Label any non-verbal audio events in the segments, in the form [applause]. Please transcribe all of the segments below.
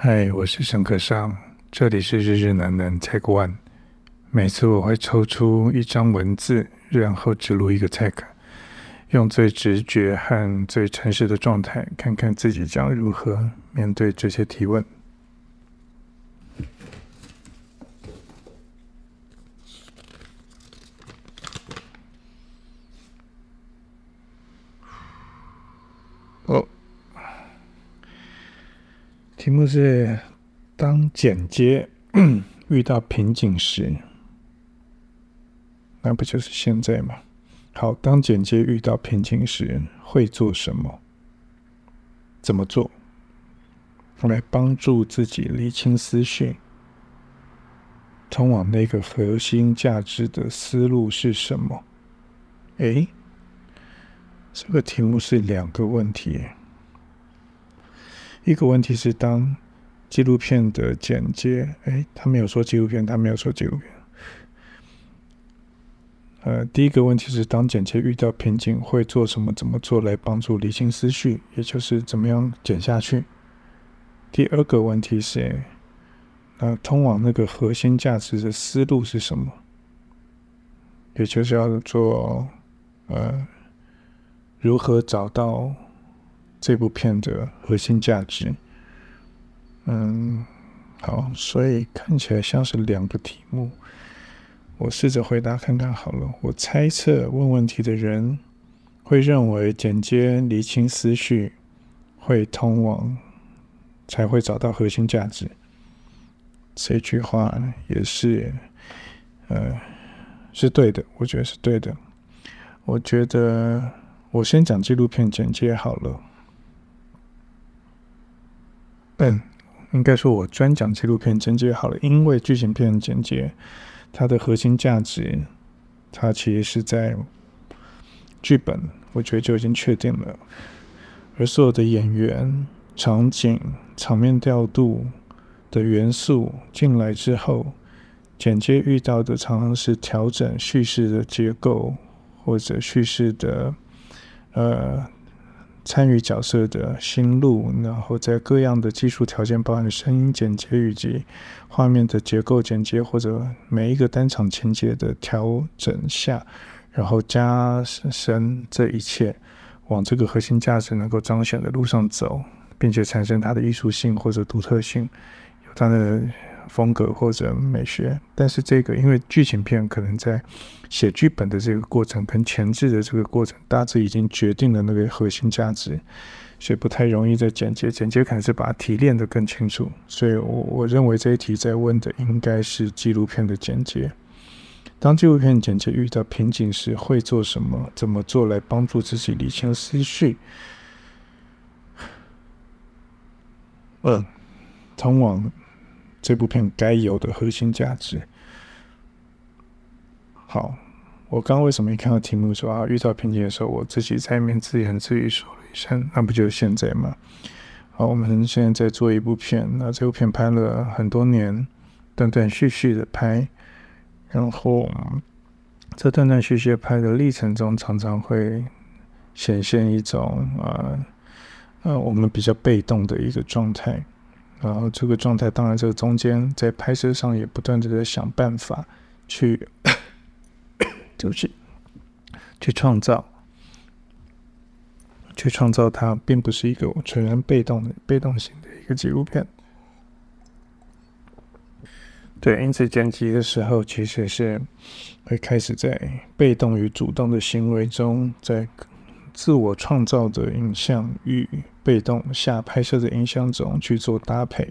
嗨，我是沈可尚，这里是日日难难 Tag One。每次我会抽出一张文字，然后植入一个 tag，用最直觉和最诚实的状态，看看自己将如何面对这些提问。题目是：当剪接 [clears throat] 遇到瓶颈时，那不就是现在吗？好，当剪接遇到瓶颈时，会做什么？怎么做？我来帮助自己厘清思绪，通往那个核心价值的思路是什么？诶，这个题目是两个问题。一个问题是，当纪录片的剪接，哎，他没有说纪录片，他没有说纪录片。呃，第一个问题是，当剪接遇到瓶颈，会做什么？怎么做来帮助理清思绪？也就是怎么样剪下去？第二个问题是，呃，通往那个核心价值的思路是什么？也就是要做，呃，如何找到？这部片的核心价值，嗯，好，所以看起来像是两个题目。我试着回答看看好了。我猜测问问题的人会认为剪接理清思绪会通往，才会找到核心价值。这句话也是，呃，是对的。我觉得是对的。我觉得我先讲纪录片剪接好了。嗯，应该说，我专讲纪录片剪接好了，因为剧情片剪接，它的核心价值，它其实是在剧本，我觉得就已经确定了。而所有的演员、场景、场面调度的元素进来之后，剪接遇到的常常是调整叙事的结构，或者叙事的，呃。参与角色的心路，然后在各样的技术条件，包含声音剪接以及画面的结构剪接，或者每一个单场情节的调整下，然后加深这一切，往这个核心价值能够彰显的路上走，并且产生它的艺术性或者独特性，有它的。风格或者美学，但是这个因为剧情片可能在写剧本的这个过程跟前置的这个过程，大致已经决定了那个核心价值，所以不太容易在剪接。剪接可能是把它提炼得更清楚。所以我我认为这一题在问的应该是纪录片的剪接。当纪录片剪接遇到瓶颈时，会做什么？怎么做来帮助自己理清思绪？嗯，通往。这部片该有的核心价值。好，我刚刚为什么一看到题目说啊，遇到瓶颈的时候，我自己在面自言自语说了一声，那不就是现在吗？好，我们现在在做一部片，那这部片拍了很多年，断断续续的拍，然后这断断续续拍的历程中，常常会显现一种啊，呃，我们比较被动的一个状态。然后这个状态，当然这个中间在拍摄上也不断的在想办法去，[coughs] 就是去创造，去创造它，并不是一个纯然被动的、被动型的一个纪录片。对，因此剪辑的时候，其实是会开始在被动与主动的行为中，在。自我创造的影像与被动下拍摄的影像中去做搭配。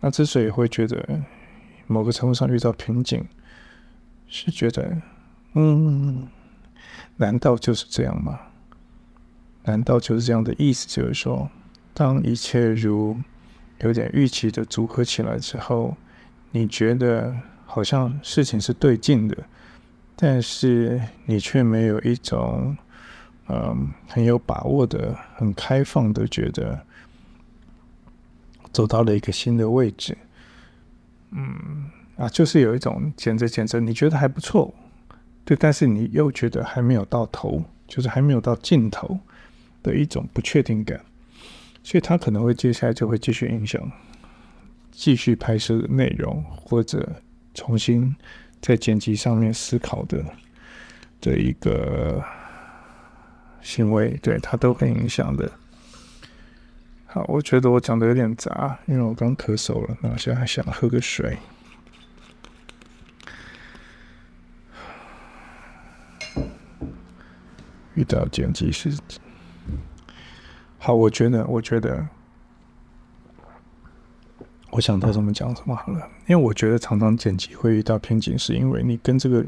那之所以会觉得某个程度上遇到瓶颈，是觉得，嗯，难道就是这样吗？难道就是这样的意思？就是说，当一切如有点预期的组合起来之后，你觉得好像事情是对劲的，但是你却没有一种。嗯，很有把握的，很开放的，觉得走到了一个新的位置。嗯，啊，就是有一种剪着剪着，你觉得还不错，对，但是你又觉得还没有到头，就是还没有到尽头的一种不确定感，所以他可能会接下来就会继续影响继续拍摄的内容，或者重新在剪辑上面思考的这一个行为，对，他都会影响的。好，我觉得我讲的有点杂，因为我刚咳嗽了，那我现在还想喝个水。遇到剪辑师，好，我觉得，我觉得，我想到什么讲什么好了，因为我觉得常常剪辑会遇到瓶颈，是因为你跟这个，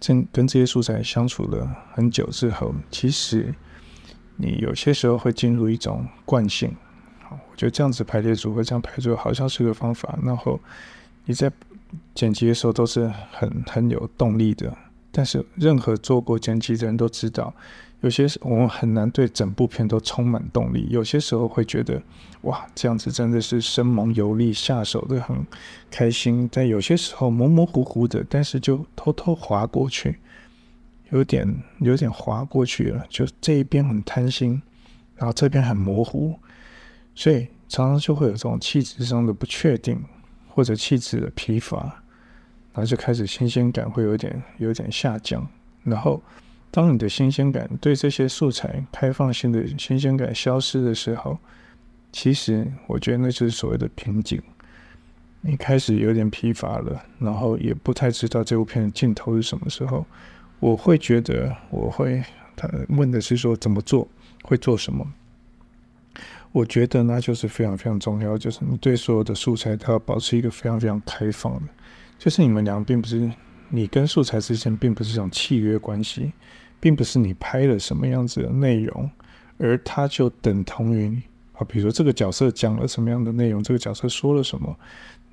跟跟这些素材相处了很久之后，其实。你有些时候会进入一种惯性，好，我觉得这样子排列组合，这样排组合好像是个方法。然后你在剪辑的时候都是很很有动力的。但是任何做过剪辑的人都知道，有些时我们很难对整部片都充满动力。有些时候会觉得，哇，这样子真的是生猛有力，下手的很开心。但有些时候模模糊糊的，但是就偷偷划过去。有点有点划过去了，就这一边很贪心，然后这边很模糊，所以常常就会有这种气质上的不确定，或者气质的疲乏，然后就开始新鲜感会有点有点下降。然后当你的新鲜感对这些素材开放性的新鲜感消失的时候，其实我觉得那就是所谓的瓶颈。你开始有点疲乏了，然后也不太知道这部片的镜头是什么时候。我会觉得，我会他问的是说怎么做，会做什么？我觉得那就是非常非常重要，就是你对所有的素材都要保持一个非常非常开放的，就是你们俩并不是你跟素材之间并不是一种契约关系，并不是你拍了什么样子的内容，而它就等同于啊，比如说这个角色讲了什么样的内容，这个角色说了什么。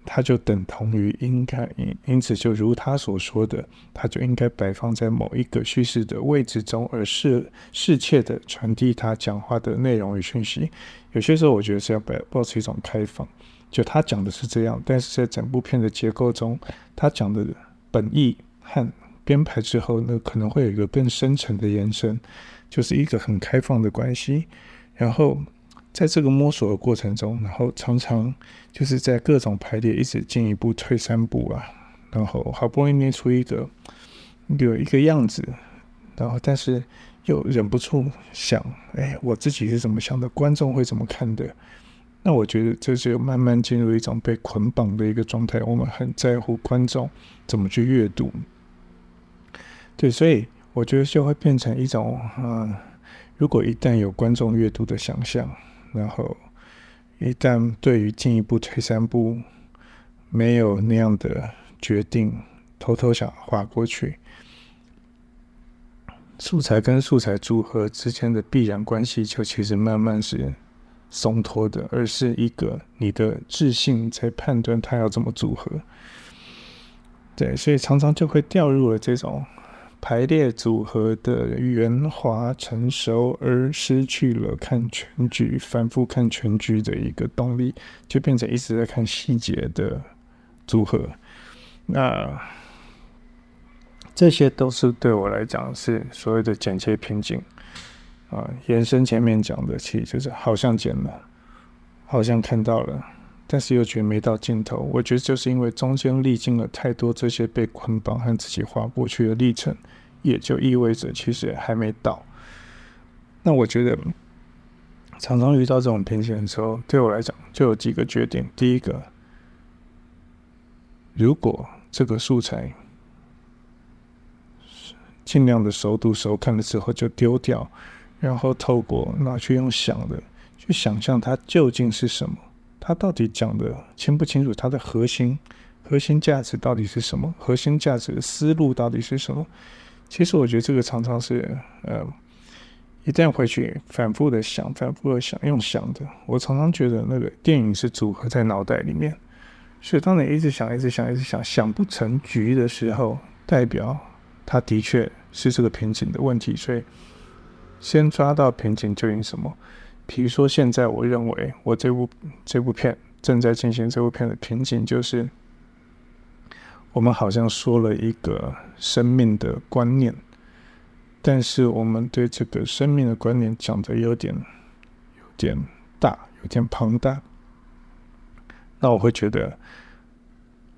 它就等同于应该，因因此就如他所说的，它就应该摆放在某一个叙事的位置中，而是适切的传递他讲话的内容与讯息。有些时候，我觉得是要保保持一种开放，就他讲的是这样，但是在整部片的结构中，他讲的本意和编排之后呢，可能会有一个更深层的延伸，就是一个很开放的关系，然后。在这个摸索的过程中，然后常常就是在各种排列，一直进一步退三步啊，然后好不容易捏出一个有一个样子，然后但是又忍不住想，哎，我自己是怎么想的？观众会怎么看的？那我觉得这就慢慢进入一种被捆绑的一个状态。我们很在乎观众怎么去阅读，对，所以我觉得就会变成一种，嗯，如果一旦有观众阅读的想象。然后，一旦对于进一步退三步，没有那样的决定，偷偷想划过去，素材跟素材组合之间的必然关系，就其实慢慢是松脱的，而是一个你的自信在判断它要怎么组合。对，所以常常就会掉入了这种。排列组合的圆滑成熟，而失去了看全局、反复看全局的一个动力，就变成一直在看细节的组合。那这些都是对我来讲是所谓的剪切瓶颈啊。延伸前面讲的，其实就是好像剪了，好像看到了，但是又觉得没到尽头。我觉得就是因为中间历经了太多这些被捆绑和自己划过去的历程。也就意味着，其实还没到。那我觉得，常常遇到这种瓶颈的时候，对我来讲就有几个决定。第一个，如果这个素材尽量的熟读熟看了之后就丢掉，然后透过拿去用想的去想象它究竟是什么，它到底讲的清不清楚？它的核心核心价值到底是什么？核心价值的思路到底是什么？其实我觉得这个常常是，呃，一旦回去反复的想，反复的想，用想的，我常常觉得那个电影是组合在脑袋里面，所以当你一直想，一直想，一直想，想不成局的时候，代表它的确是这个瓶颈的问题。所以先抓到瓶颈究竟什么？比如说现在我认为我这部这部片正在进行这部片的瓶颈就是。我们好像说了一个生命的观念，但是我们对这个生命的观念讲的有点、有点大，有点庞大。那我会觉得，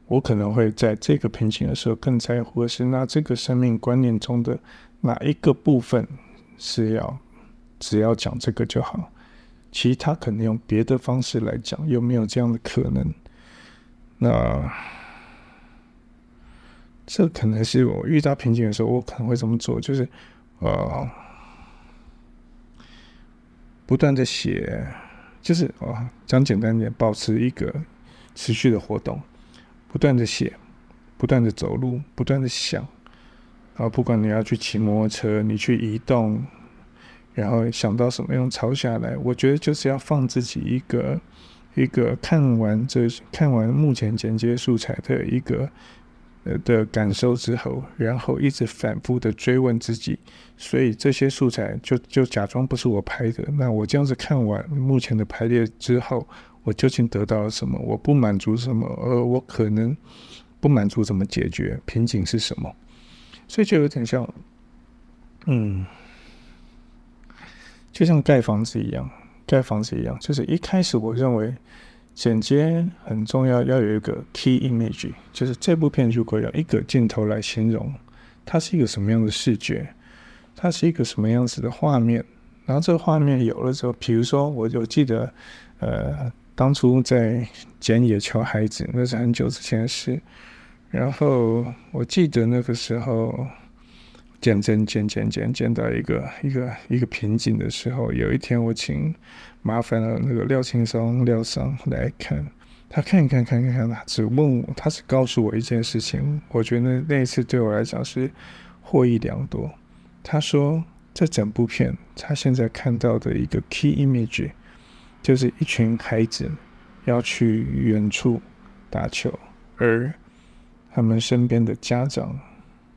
我可能会在这个瓶颈的时候更在乎的是，那这个生命观念中的哪一个部分是要只要讲这个就好，其他可能用别的方式来讲，有没有这样的可能？那这可能是我遇到瓶颈的时候，我可能会这么做，就是呃，不断的写，就是啊，讲简单点，保持一个持续的活动，不断的写，不断的走路，不断的想，然后不管你要去骑摩托车，你去移动，然后想到什么样抄下来，我觉得就是要放自己一个一个看完这看完目前剪接素材的一个呃。的感受之后，然后一直反复的追问自己，所以这些素材就就假装不是我拍的。那我这样子看完目前的排列之后，我究竟得到了什么？我不满足什么？而我可能不满足怎么解决？瓶颈是什么？所以就有点像，嗯，就像盖房子一样，盖房子一样，就是一开始我认为。剪接很重要，要有一个 key image，就是这部片如果要一个镜头来形容，它是一个什么样的视觉，它是一个什么样子的画面。然后这个画面有了之后，比如说我就记得，呃，当初在剪《野球孩子》，那是很久之前的事。然后我记得那个时候。渐渐渐渐渐渐到一个一个一个瓶颈的时候，有一天我请麻烦了那个廖青松廖桑来看，他看一看看一看，他只问我，他只告诉我一件事情，我觉得那一次对我来讲是获益良多。他说，这整部片他现在看到的一个 key image，就是一群孩子要去远处打球，而他们身边的家长、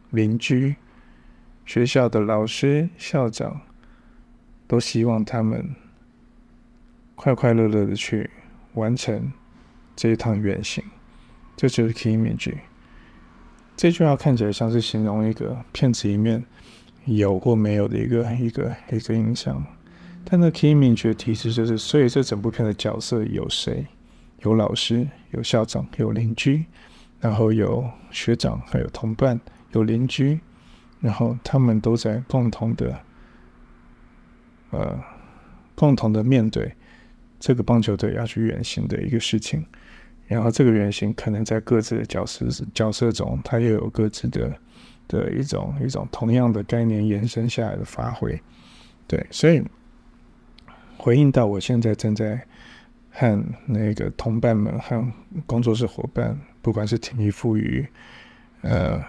邻居。学校的老师、校长都希望他们快快乐乐的去完成这一趟远行，这就是 key image。这句话看起来像是形容一个片子里面有或没有的一个一个一个印象，但那 key image 的提示就是：所以这整部片的角色有谁？有老师，有校长，有邻居，然后有学长，还有同伴，有邻居。然后他们都在共同的，呃，共同的面对这个棒球队要去远行的一个事情。然后这个远行可能在各自的角色角色中，他又有各自的的一种一种同样的概念延伸下来的发挥。对，所以回应到我现在正在和那个同伴们和工作室伙伴，不管是挺一富裕，呃。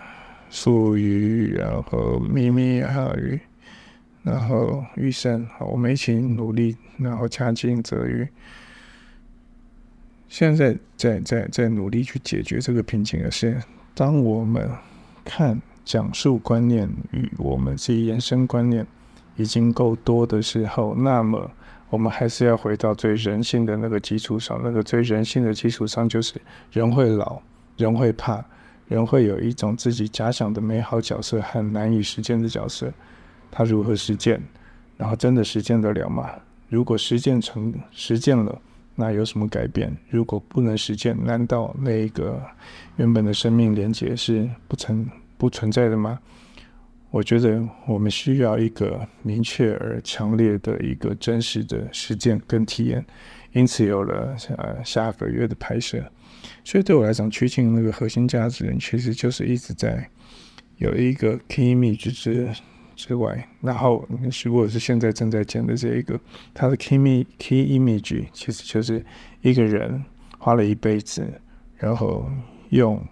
素瑜，然后咪咪，还有鱼，然后玉生，好，我们一起努力，然后掐金泽宇，现在在在在努力去解决这个瓶颈的是，当我们看讲述观念与我们自己延伸观念已经够多的时候，那么我们还是要回到最人性的那个基础上，那个最人性的基础上就是人会老，人会怕。人会有一种自己假想的美好角色和难以实践的角色，他如何实践？然后真的实践得了吗？如果实践成实践了，那有什么改变？如果不能实践，难道那个原本的生命连接是不存不存在的吗？我觉得我们需要一个明确而强烈的一个真实的实践跟体验，因此有了呃下个月的拍摄。所以对我来讲，趋近那个核心价值，其实就是一直在有一个 key image 之之外，然后如果是现在正在讲的这一个，它的 key key image 其实就是一个人花了一辈子，然后用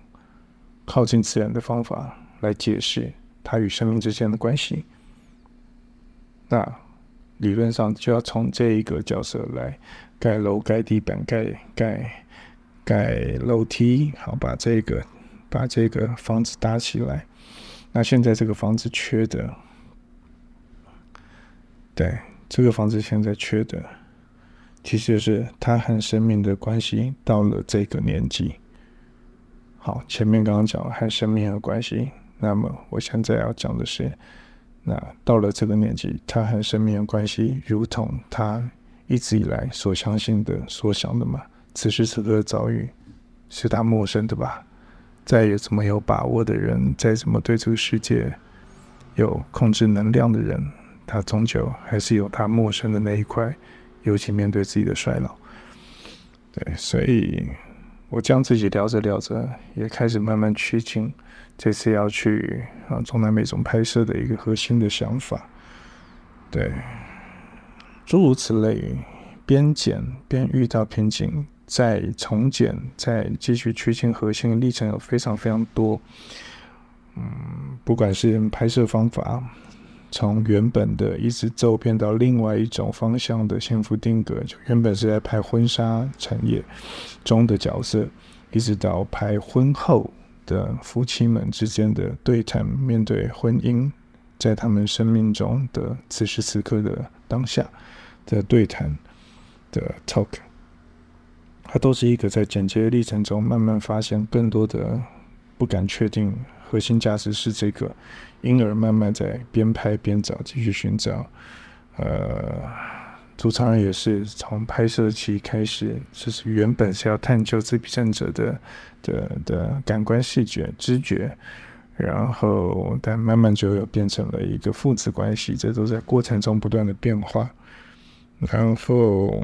靠近自然的方法来解释他与生命之间的关系。那理论上就要从这一个角色来盖楼、盖地板、盖盖。盖楼梯，好，把这个把这个房子搭起来。那现在这个房子缺的，对，这个房子现在缺的，其实就是他和生命的关系到了这个年纪。好，前面刚刚讲了和生命的关系，那么我现在要讲的是，那到了这个年纪，他和生命的关系，如同他一直以来所相信的、所想的嘛？此时此刻的遭遇是他陌生的吧？再也这么有把握的人，再怎么对这个世界有控制能量的人，他终究还是有他陌生的那一块，尤其面对自己的衰老。对，所以我将自己聊着聊着，也开始慢慢趋近这次要去啊中南美中拍摄的一个核心的想法。对，诸如此类，边剪边遇到瓶颈，再重剪，再继续趋近核心的历程有非常非常多。嗯，不管是拍摄方法。从原本的一直走偏到另外一种方向的幸福定格，就原本是在拍婚纱产业中的角色，一直到拍婚后的夫妻们之间的对谈，面对婚姻，在他们生命中的此时此刻的当下的对谈的 talk，它都是一个在剪接历程中慢慢发现更多的不敢确定。核心价值是这个，因而慢慢在边拍边找，继续寻找。呃，主持人也是从拍摄期开始，就是原本是要探究自闭症者的的的感官视觉知觉，然后但慢慢就又变成了一个父子关系，这都在过程中不断的变化。然后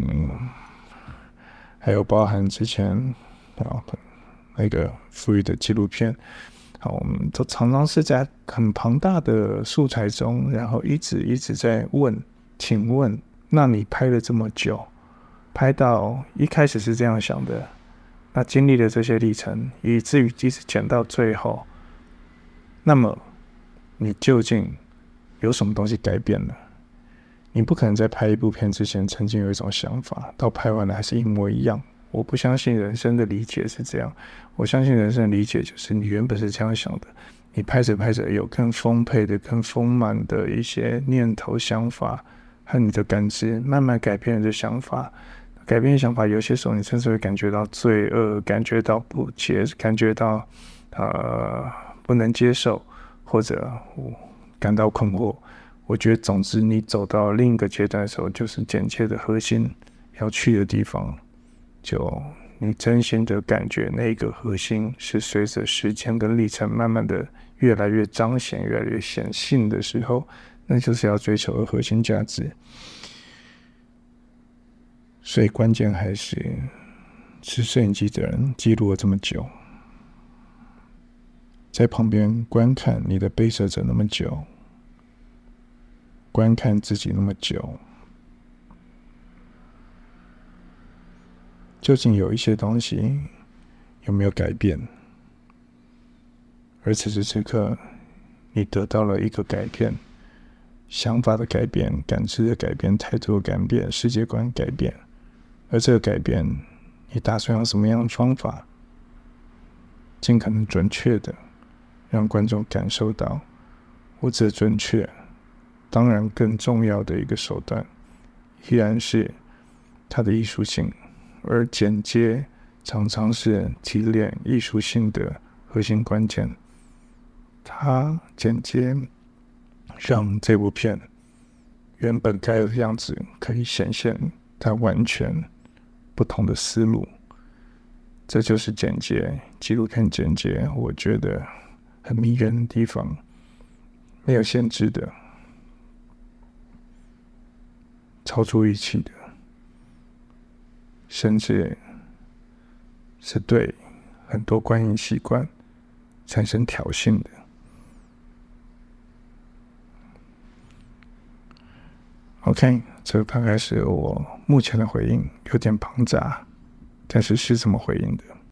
还有包含之前啊那个富裕的纪录片。我们都常常是在很庞大的素材中，然后一直一直在问：“请问，那你拍了这么久，拍到一开始是这样想的，那经历了这些历程，以至于即使剪到最后，那么你究竟有什么东西改变了？你不可能在拍一部片之前曾经有一种想法，到拍完了还是一模一样。”我不相信人生的理解是这样，我相信人生的理解就是你原本是这样想的，你拍着拍着有更丰沛的、更丰满的一些念头、想法和你的感知，慢慢改变你的想法，改变想法，有些时候你甚至会感觉到罪恶，感觉到不解，感觉到呃不能接受，或者感到困惑。我觉得，总之，你走到另一个阶段的时候，就是剪切的核心要去的地方。就你真心的感觉，那个核心是随着时间跟历程，慢慢的越来越彰显、越来越显性的时候，那就是要追求的核心价值。所以关键还是是摄影机的人记录了这么久，在旁边观看你的被摄者那么久，观看自己那么久。究竟有一些东西有没有改变？而此时此刻，你得到了一个改变，想法的改变、感知的改变、态度的改变、世界观改变。而这个改变，你打算用什么样的方法，尽可能准确的让观众感受到？或者准确，当然更重要的一个手段，依然是它的艺术性。而剪接常常是提炼艺术性的核心关键。它剪接让这部片原本该有的样子可以显现它完全不同的思路。这就是剪接，纪录片剪接，我觉得很迷人的地方，没有限制的，超出预期的。甚至是对很多观影习惯产生挑衅的。OK，这大概是我目前的回应，有点庞杂，但是是这么回应的。